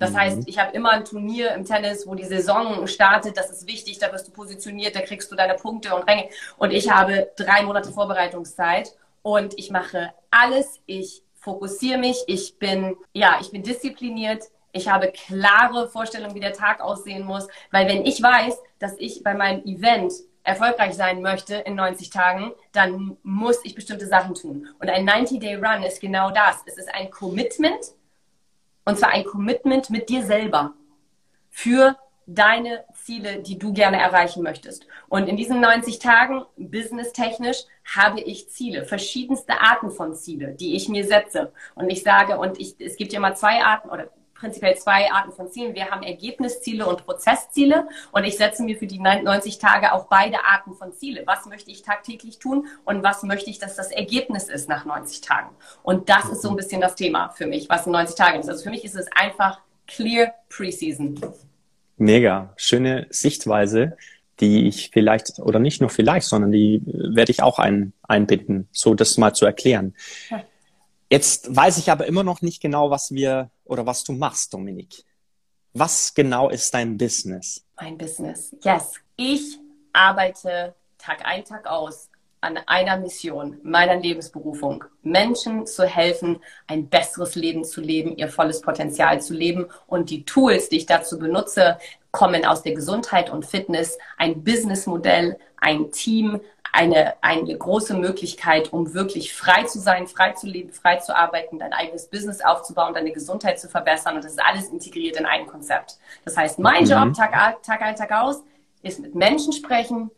Das mhm. heißt, ich habe immer ein Turnier im Tennis, wo die Saison startet. Das ist wichtig, da wirst du positioniert, da kriegst du deine Punkte und Ränge. Und ich habe drei Monate Vorbereitungszeit und ich mache alles. Ich fokussiere mich, ich bin, ja, ich bin diszipliniert, ich habe klare Vorstellungen, wie der Tag aussehen muss, weil wenn ich weiß, dass ich bei meinem Event erfolgreich sein möchte in 90 Tagen, dann muss ich bestimmte Sachen tun. Und ein 90-Day-Run ist genau das. Es ist ein Commitment, und zwar ein Commitment mit dir selber für deine Ziele, die du gerne erreichen möchtest. Und in diesen 90 Tagen, businesstechnisch, habe ich Ziele, verschiedenste Arten von Ziele, die ich mir setze. Und ich sage, und ich, es gibt ja immer zwei Arten oder prinzipiell zwei Arten von Zielen. Wir haben Ergebnisziele und Prozessziele und ich setze mir für die 90 Tage auch beide Arten von Ziele. Was möchte ich tagtäglich tun und was möchte ich, dass das Ergebnis ist nach 90 Tagen? Und das ist so ein bisschen das Thema für mich, was in 90 Tagen ist. Also für mich ist es einfach clear Preseason. Mega, schöne Sichtweise, die ich vielleicht, oder nicht nur vielleicht, sondern die werde ich auch ein, einbinden, so das mal zu erklären. Jetzt weiß ich aber immer noch nicht genau, was wir oder was du machst, Dominik. Was genau ist dein Business? Mein Business, yes. Ich arbeite Tag ein, Tag aus an einer Mission, meiner Lebensberufung, Menschen zu helfen, ein besseres Leben zu leben, ihr volles Potenzial zu leben. Und die Tools, die ich dazu benutze, kommen aus der Gesundheit und Fitness, ein Businessmodell, ein Team, eine, eine große Möglichkeit, um wirklich frei zu sein, frei zu leben, frei zu arbeiten, dein eigenes Business aufzubauen, deine Gesundheit zu verbessern. Und das ist alles integriert in ein Konzept. Das heißt, mein mhm. Job, Tag, Tag ein, Tag aus, ist mit Menschen sprechen,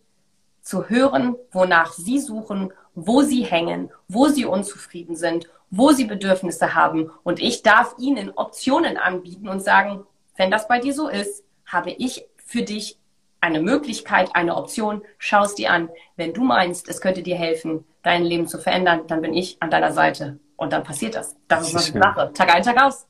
zu hören, wonach sie suchen, wo sie hängen, wo sie unzufrieden sind, wo sie Bedürfnisse haben. Und ich darf ihnen Optionen anbieten und sagen, wenn das bei dir so ist, habe ich für dich eine Möglichkeit, eine Option, schau es dir an. Wenn du meinst, es könnte dir helfen, dein Leben zu verändern, dann bin ich an deiner Seite. Und dann passiert das. Das ist, was ich mache. Tag ein, Tag aus.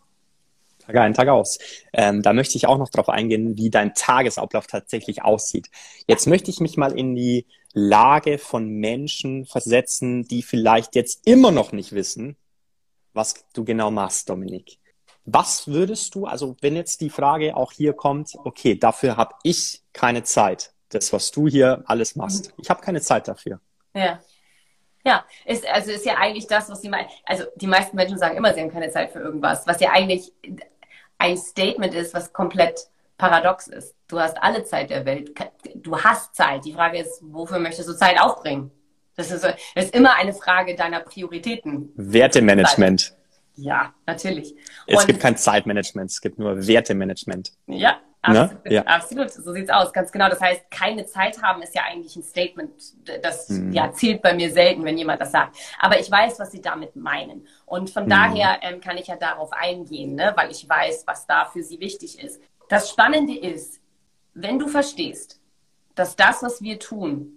Tag ein, Tag aus. Ähm, da möchte ich auch noch darauf eingehen, wie dein Tagesablauf tatsächlich aussieht. Jetzt möchte ich mich mal in die Lage von Menschen versetzen, die vielleicht jetzt immer noch nicht wissen, was du genau machst, Dominik. Was würdest du, also wenn jetzt die Frage auch hier kommt, okay, dafür habe ich keine Zeit, das, was du hier alles machst. Ich habe keine Zeit dafür. Ja. Ja, ist, also ist ja eigentlich das, was die meisten, also die meisten Menschen sagen immer, sie haben keine Zeit für irgendwas, was ja eigentlich ein Statement ist, was komplett paradox ist. Du hast alle Zeit der Welt. Du hast Zeit. Die Frage ist, wofür möchtest du Zeit aufbringen? Das ist, das ist immer eine Frage deiner Prioritäten. Wertemanagement. Ja, natürlich. Es Und, gibt kein Zeitmanagement, es gibt nur Wertemanagement. Ja? Absolut, ne? ja. absolut. So sieht's aus, ganz genau. Das heißt, keine Zeit haben ist ja eigentlich ein Statement, das hm. ja zählt bei mir selten, wenn jemand das sagt. Aber ich weiß, was sie damit meinen. Und von hm. daher ähm, kann ich ja darauf eingehen, ne? weil ich weiß, was da für sie wichtig ist. Das Spannende ist, wenn du verstehst, dass das, was wir tun,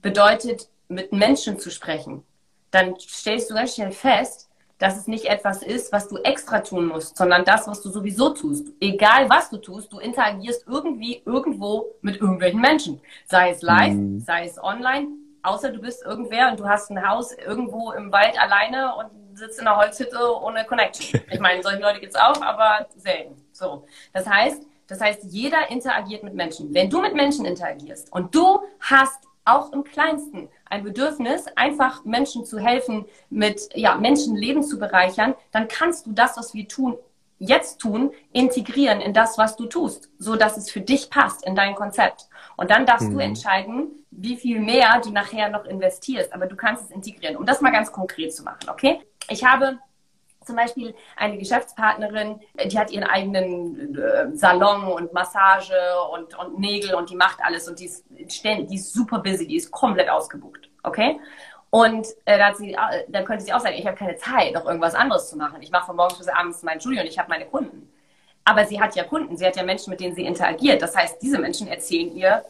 bedeutet, mit Menschen zu sprechen, dann stellst du ganz schnell fest, dass es nicht etwas ist, was du extra tun musst, sondern das, was du sowieso tust. Egal was du tust, du interagierst irgendwie irgendwo mit irgendwelchen Menschen. Sei es live, mhm. sei es online, außer du bist irgendwer und du hast ein Haus irgendwo im Wald alleine und sitzt in einer Holzhütte ohne Connection. Ich meine, solche Leute gibt es auch, aber selten. So. Das heißt, das heißt, jeder interagiert mit Menschen. Wenn du mit Menschen interagierst und du hast auch im Kleinsten ein Bedürfnis, einfach Menschen zu helfen, mit ja, Menschenleben zu bereichern, dann kannst du das, was wir tun, jetzt tun, integrieren in das, was du tust, so dass es für dich passt in dein Konzept. Und dann darfst mhm. du entscheiden, wie viel mehr du nachher noch investierst. Aber du kannst es integrieren. Um das mal ganz konkret zu machen, okay? Ich habe zum Beispiel eine Geschäftspartnerin, die hat ihren eigenen äh, Salon und Massage und, und Nägel und die macht alles und die ist ständig, die ist super busy, die ist komplett ausgebucht, okay? Und äh, da, sie, äh, da könnte sie auch sagen, ich habe keine Zeit, noch irgendwas anderes zu machen. Ich mache von morgens bis abends mein Studio und ich habe meine Kunden. Aber sie hat ja Kunden, sie hat ja Menschen, mit denen sie interagiert. Das heißt, diese Menschen erzählen ihr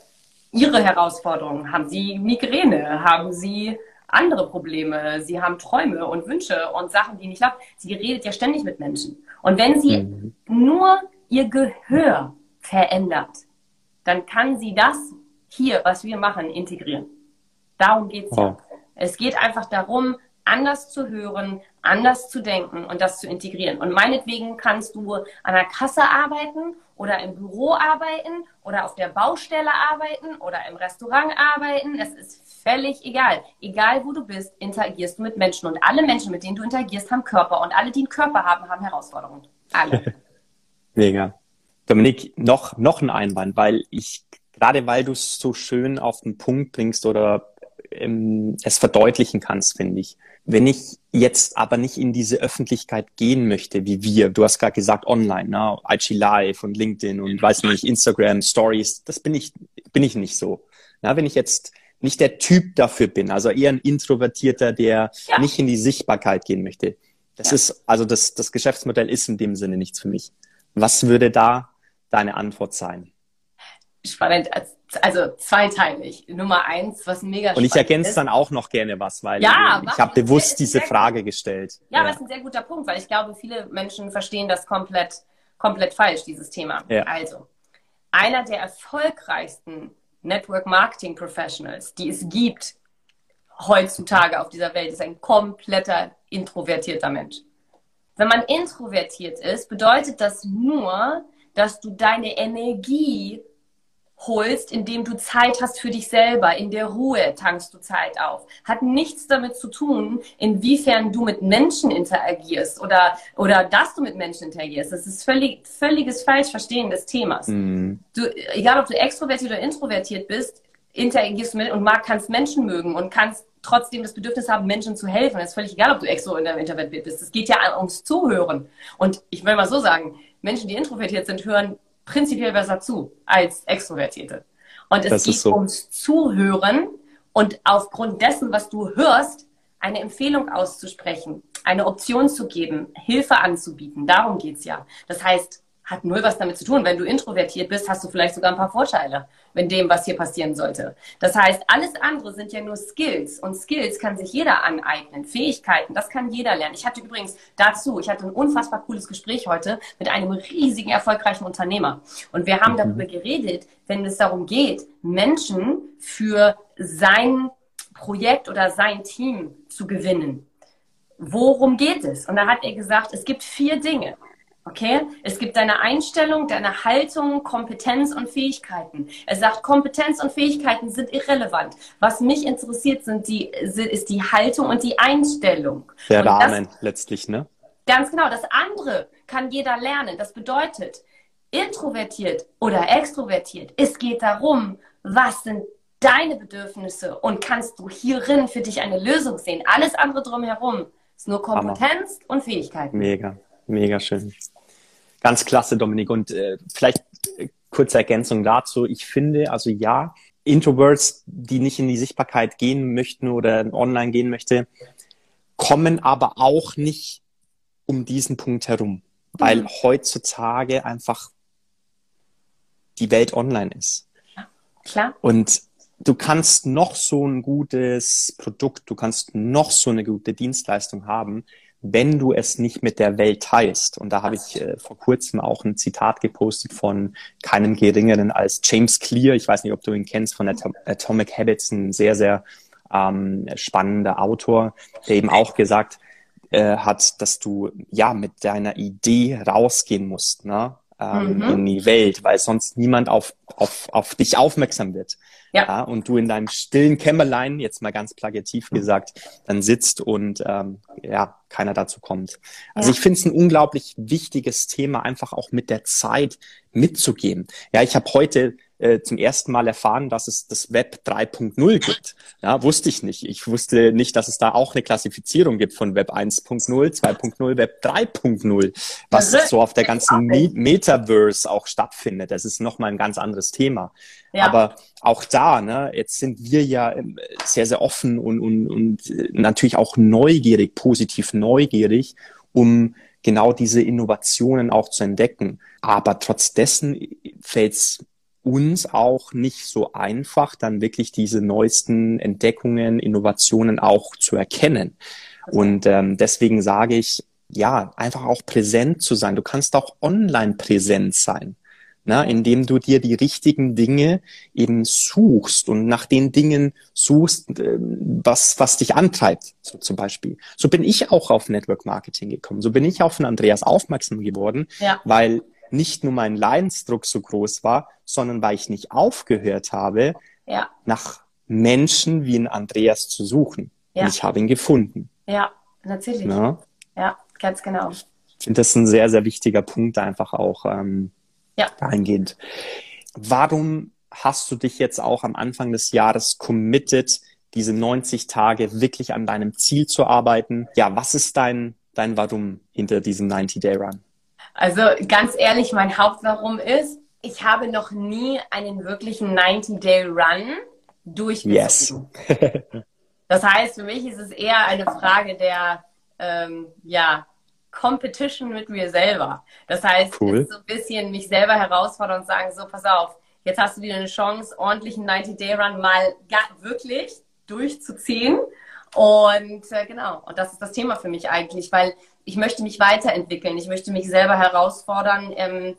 ihre Herausforderungen. Haben sie Migräne? Haben sie andere Probleme, sie haben Träume und Wünsche und Sachen, die nicht laufen. Sie redet ja ständig mit Menschen. Und wenn sie mhm. nur ihr Gehör verändert, dann kann sie das hier, was wir machen, integrieren. Darum geht es ja. Es geht einfach darum, anders zu hören, anders zu denken und das zu integrieren. Und meinetwegen kannst du an der Kasse arbeiten oder im Büro arbeiten oder auf der Baustelle arbeiten oder im Restaurant arbeiten. Es ist völlig egal. Egal wo du bist, interagierst du mit Menschen. Und alle Menschen, mit denen du interagierst, haben Körper. Und alle, die einen Körper haben, haben Herausforderungen. Alle. Mega. Dominik, noch, noch ein Einwand, weil ich, gerade weil du es so schön auf den Punkt bringst oder ähm, es verdeutlichen kannst, finde ich. Wenn ich jetzt aber nicht in diese Öffentlichkeit gehen möchte, wie wir, du hast gerade gesagt online, ne? IG Live und LinkedIn und weiß nicht, Instagram Stories, das bin ich, bin ich nicht so. Na, wenn ich jetzt nicht der Typ dafür bin, also eher ein Introvertierter, der ja. nicht in die Sichtbarkeit gehen möchte. Das ja. ist, also das, das Geschäftsmodell ist in dem Sinne nichts für mich. Was würde da deine Antwort sein? Spannend also zweiteilig. Nummer eins, was mega Und ich ergänze dann auch noch gerne was, weil ja, ich habe bewusst diese Frage gestellt. Ja, ja, das ist ein sehr guter Punkt, weil ich glaube, viele Menschen verstehen das komplett, komplett falsch, dieses Thema. Ja. Also, einer der erfolgreichsten Network Marketing Professionals, die es gibt heutzutage auf dieser Welt, ist ein kompletter introvertierter Mensch. Wenn man introvertiert ist, bedeutet das nur, dass du deine Energie holst, indem du Zeit hast für dich selber. In der Ruhe tankst du Zeit auf. Hat nichts damit zu tun, inwiefern du mit Menschen interagierst oder, oder dass du mit Menschen interagierst. Das ist völlig, völliges Falschverstehen des Themas. Mhm. Du, egal ob du extrovertiert oder introvertiert bist, interagierst du mit und mag, kannst Menschen mögen und kannst trotzdem das Bedürfnis haben, Menschen zu helfen. Es ist völlig egal, ob du extro oder introvertiert bist. Es geht ja ums Zuhören. Und ich will mal so sagen, Menschen, die introvertiert sind, hören prinzipiell besser zu als Extrovertierte. Und es das geht so. ums Zuhören und aufgrund dessen, was du hörst, eine Empfehlung auszusprechen, eine Option zu geben, Hilfe anzubieten. Darum geht's ja. Das heißt, hat null was damit zu tun. Wenn du introvertiert bist, hast du vielleicht sogar ein paar Vorteile in dem, was hier passieren sollte. Das heißt, alles andere sind ja nur Skills und Skills kann sich jeder aneignen. Fähigkeiten, das kann jeder lernen. Ich hatte übrigens dazu, ich hatte ein unfassbar cooles Gespräch heute mit einem riesigen, erfolgreichen Unternehmer. Und wir haben mhm. darüber geredet, wenn es darum geht, Menschen für sein Projekt oder sein Team zu gewinnen. Worum geht es? Und da hat er gesagt, es gibt vier Dinge. Okay? Es gibt deine Einstellung, deine Haltung, Kompetenz und Fähigkeiten. Er sagt, Kompetenz und Fähigkeiten sind irrelevant. Was mich interessiert, sind die, ist die Haltung und die Einstellung. Der und Rahmen das, letztlich, ne? Ganz genau. Das andere kann jeder lernen. Das bedeutet, introvertiert oder extrovertiert, es geht darum, was sind deine Bedürfnisse und kannst du hierin für dich eine Lösung sehen. Alles andere drumherum ist nur Kompetenz Hammer. und Fähigkeiten. Mega, mega schön. Ganz klasse, Dominik. Und äh, vielleicht äh, kurze Ergänzung dazu. Ich finde, also ja, Introverts, die nicht in die Sichtbarkeit gehen möchten oder online gehen möchte, kommen aber auch nicht um diesen Punkt herum, weil mhm. heutzutage einfach die Welt online ist. Klar. Und du kannst noch so ein gutes Produkt, du kannst noch so eine gute Dienstleistung haben. Wenn du es nicht mit der Welt teilst. Und da habe ich äh, vor kurzem auch ein Zitat gepostet von keinem geringeren als James Clear. Ich weiß nicht, ob du ihn kennst von Atom Atomic Habits, ein sehr, sehr ähm, spannender Autor, der eben auch gesagt äh, hat, dass du ja mit deiner Idee rausgehen musst. Ne? Ähm, mhm. in die Welt, weil sonst niemand auf, auf, auf dich aufmerksam wird. Ja. ja. Und du in deinem stillen Kämmerlein, jetzt mal ganz plakativ gesagt, dann sitzt und ähm, ja, keiner dazu kommt. Also ja. ich finde es ein unglaublich wichtiges Thema, einfach auch mit der Zeit mitzugehen. Ja, ich habe heute äh, zum ersten Mal erfahren, dass es das Web 3.0 gibt. Ja, wusste ich nicht. Ich wusste nicht, dass es da auch eine Klassifizierung gibt von Web 1.0, 2.0, Web 3.0, was so auf der ganzen Me Metaverse auch stattfindet. Das ist nochmal ein ganz anderes Thema. Ja. Aber auch da, ne, jetzt sind wir ja ähm, sehr, sehr offen und, und, und äh, natürlich auch neugierig, positiv neugierig, um genau diese Innovationen auch zu entdecken. Aber trotz dessen fällt es uns auch nicht so einfach, dann wirklich diese neuesten Entdeckungen, Innovationen auch zu erkennen. Und ähm, deswegen sage ich, ja, einfach auch präsent zu sein. Du kannst auch online präsent sein, ne? indem du dir die richtigen Dinge eben suchst und nach den Dingen suchst, äh, was, was dich antreibt, so zum Beispiel. So bin ich auch auf Network Marketing gekommen. So bin ich auf den Andreas aufmerksam geworden, ja. weil nicht nur mein Leidensdruck so groß war, sondern weil ich nicht aufgehört habe, ja. nach Menschen wie ein Andreas zu suchen. Ja. Und ich habe ihn gefunden. Ja, natürlich. Ja, ja ganz genau. Ich finde das ein sehr, sehr wichtiger Punkt einfach auch ähm, ja. dahingehend. Warum hast du dich jetzt auch am Anfang des Jahres committed, diese 90 Tage wirklich an deinem Ziel zu arbeiten? Ja, was ist dein, dein Warum hinter diesem 90-Day-Run? Also ganz ehrlich, mein Hauptwarum ist, ich habe noch nie einen wirklichen 90-Day-Run durchgezogen. Yes. das heißt, für mich ist es eher eine Frage der, ähm, ja, Competition mit mir selber. Das heißt, cool. so ein bisschen mich selber herausfordern und sagen, so, pass auf, jetzt hast du wieder eine Chance, ordentlichen 90-Day-Run mal wirklich durchzuziehen. Und äh, genau, und das ist das Thema für mich eigentlich, weil ich möchte mich weiterentwickeln, ich möchte mich selber herausfordern, ähm,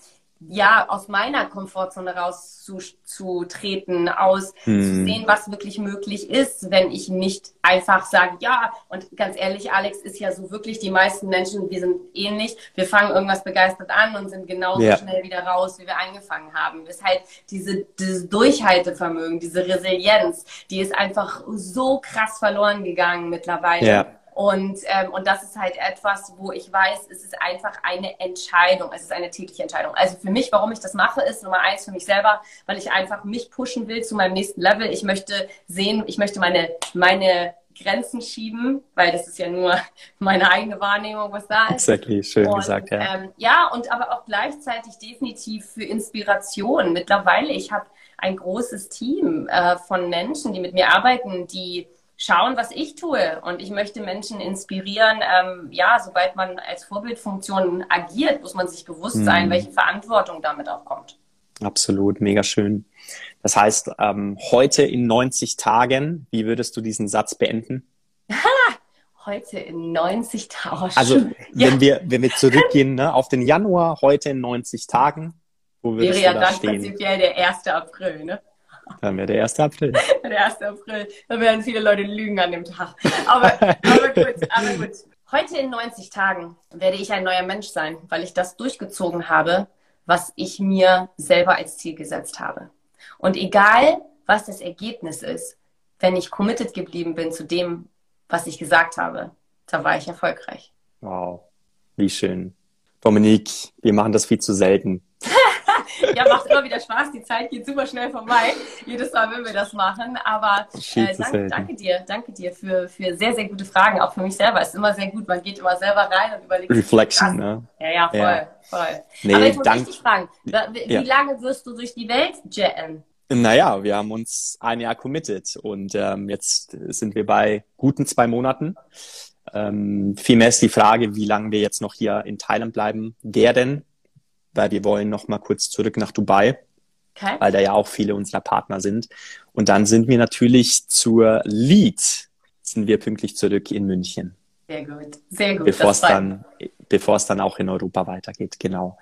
ja, aus meiner Komfortzone rauszutreten, aus hm. zu sehen, was wirklich möglich ist, wenn ich nicht einfach sage, ja, und ganz ehrlich, Alex ist ja so wirklich, die meisten Menschen, wir sind ähnlich, wir fangen irgendwas begeistert an und sind genauso ja. schnell wieder raus, wie wir angefangen haben. Weshalb diese, dieses Durchhaltevermögen, diese Resilienz, die ist einfach so krass verloren gegangen mittlerweile. Ja und, ähm, und das ist halt etwas, wo ich weiß, es ist einfach eine Entscheidung. Es ist eine tägliche Entscheidung. Also für mich, warum ich das mache, ist Nummer eins für mich selber, weil ich einfach mich pushen will zu meinem nächsten Level. Ich möchte sehen, ich möchte meine, meine Grenzen schieben, weil das ist ja nur meine eigene Wahrnehmung, was da ist. Exactly, schön und, gesagt, ja. Ähm, ja, und aber auch gleichzeitig definitiv für Inspiration. Mittlerweile, ich habe ein großes Team äh, von Menschen, die mit mir arbeiten, die schauen, was ich tue. Und ich möchte Menschen inspirieren. Ähm, ja, sobald man als Vorbildfunktion agiert, muss man sich bewusst sein, mhm. welche Verantwortung damit auch kommt. Absolut, mega schön. Das heißt, ähm, heute in 90 Tagen, wie würdest du diesen Satz beenden? heute in 90 Tagen. Also, ja. wenn wir, wenn wir zurückgehen ne, auf den Januar, heute in 90 Tagen, wo würdest Wäre ja da dann stehen? prinzipiell der 1. April, ne? Dann wäre der 1. April. Der 1. April. Da werden viele Leute lügen an dem Tag. Aber, aber gut, aber gut. Heute in 90 Tagen werde ich ein neuer Mensch sein, weil ich das durchgezogen habe, was ich mir selber als Ziel gesetzt habe. Und egal, was das Ergebnis ist, wenn ich committed geblieben bin zu dem, was ich gesagt habe, da war ich erfolgreich. Wow, wie schön. Dominique, wir machen das viel zu selten. ja, macht immer wieder Spaß. Die Zeit geht super schnell vorbei. Jedes Mal, wenn wir das machen. Aber äh, danke, danke, dir, danke dir für, für sehr, sehr gute Fragen. Auch für mich selber. Es ist immer sehr gut. Man geht immer selber rein und überlegt. Reflection, ne? Ja, ja, voll, ja. voll. Nee, Aber ich muss dich fragen. Wie ja. lange wirst du durch die Welt jetten? Naja, wir haben uns ein Jahr committed und ähm, jetzt sind wir bei guten zwei Monaten. Ähm, vielmehr ist die Frage, wie lange wir jetzt noch hier in Thailand bleiben werden weil wir wollen noch mal kurz zurück nach Dubai, okay. weil da ja auch viele unserer Partner sind. Und dann sind wir natürlich zur Lead, sind wir pünktlich zurück in München. Sehr gut, sehr gut. Bevor es dann, bevor es dann auch in Europa weitergeht, genau.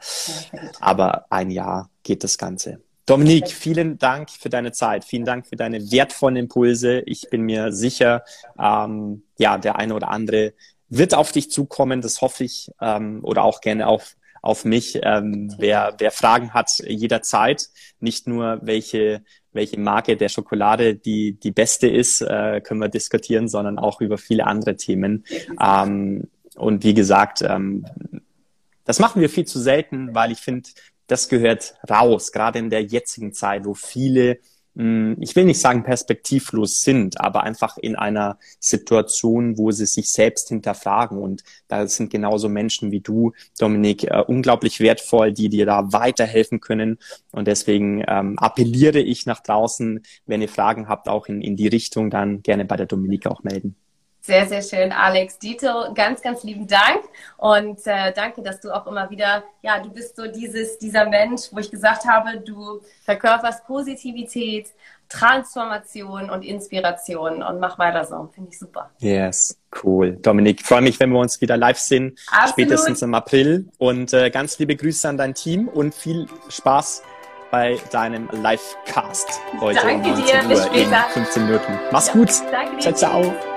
Aber ein Jahr geht das Ganze. Dominik, vielen Dank für deine Zeit, vielen Dank für deine wertvollen Impulse. Ich bin mir sicher, ähm, ja, der eine oder andere wird auf dich zukommen, das hoffe ich, ähm, oder auch gerne auf, auf mich. Ähm, wer, wer Fragen hat, jederzeit, nicht nur welche, welche Marke der Schokolade die, die beste ist, äh, können wir diskutieren, sondern auch über viele andere Themen. Ähm, und wie gesagt, ähm, das machen wir viel zu selten, weil ich finde, das gehört raus, gerade in der jetzigen Zeit, wo viele, ich will nicht sagen perspektivlos sind, aber einfach in einer Situation, wo sie sich selbst hinterfragen. Und da sind genauso Menschen wie du, Dominik, äh, unglaublich wertvoll, die dir da weiterhelfen können. Und deswegen ähm, appelliere ich nach draußen, wenn ihr Fragen habt, auch in, in die Richtung, dann gerne bei der Dominik auch melden. Sehr, sehr schön, Alex. Dito, ganz, ganz lieben Dank und äh, danke, dass du auch immer wieder, ja, du bist so dieses, dieser Mensch, wo ich gesagt habe, du verkörperst Positivität, Transformation und Inspiration und mach weiter so. Finde ich super. Yes, cool. Dominik, freue mich, wenn wir uns wieder live sehen, Absolut. spätestens im April und äh, ganz liebe Grüße an dein Team und viel Spaß bei deinem Livecast heute Danke um 19 dir, Uhr bis später. in 15 Minuten. Mach's ja, gut. Danke dir. Ciao, ciao.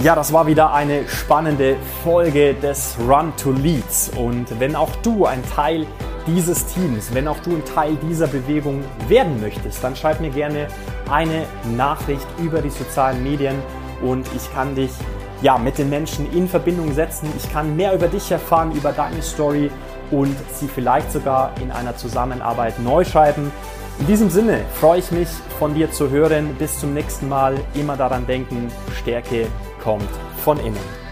Ja, das war wieder eine spannende Folge des Run to Leads. Und wenn auch du ein Teil dieses Teams, wenn auch du ein Teil dieser Bewegung werden möchtest, dann schreib mir gerne eine Nachricht über die sozialen Medien und ich kann dich ja, mit den Menschen in Verbindung setzen. Ich kann mehr über dich erfahren, über deine Story und sie vielleicht sogar in einer Zusammenarbeit neu schreiben. In diesem Sinne freue ich mich von dir zu hören. Bis zum nächsten Mal. Immer daran denken, Stärke kommt von innen.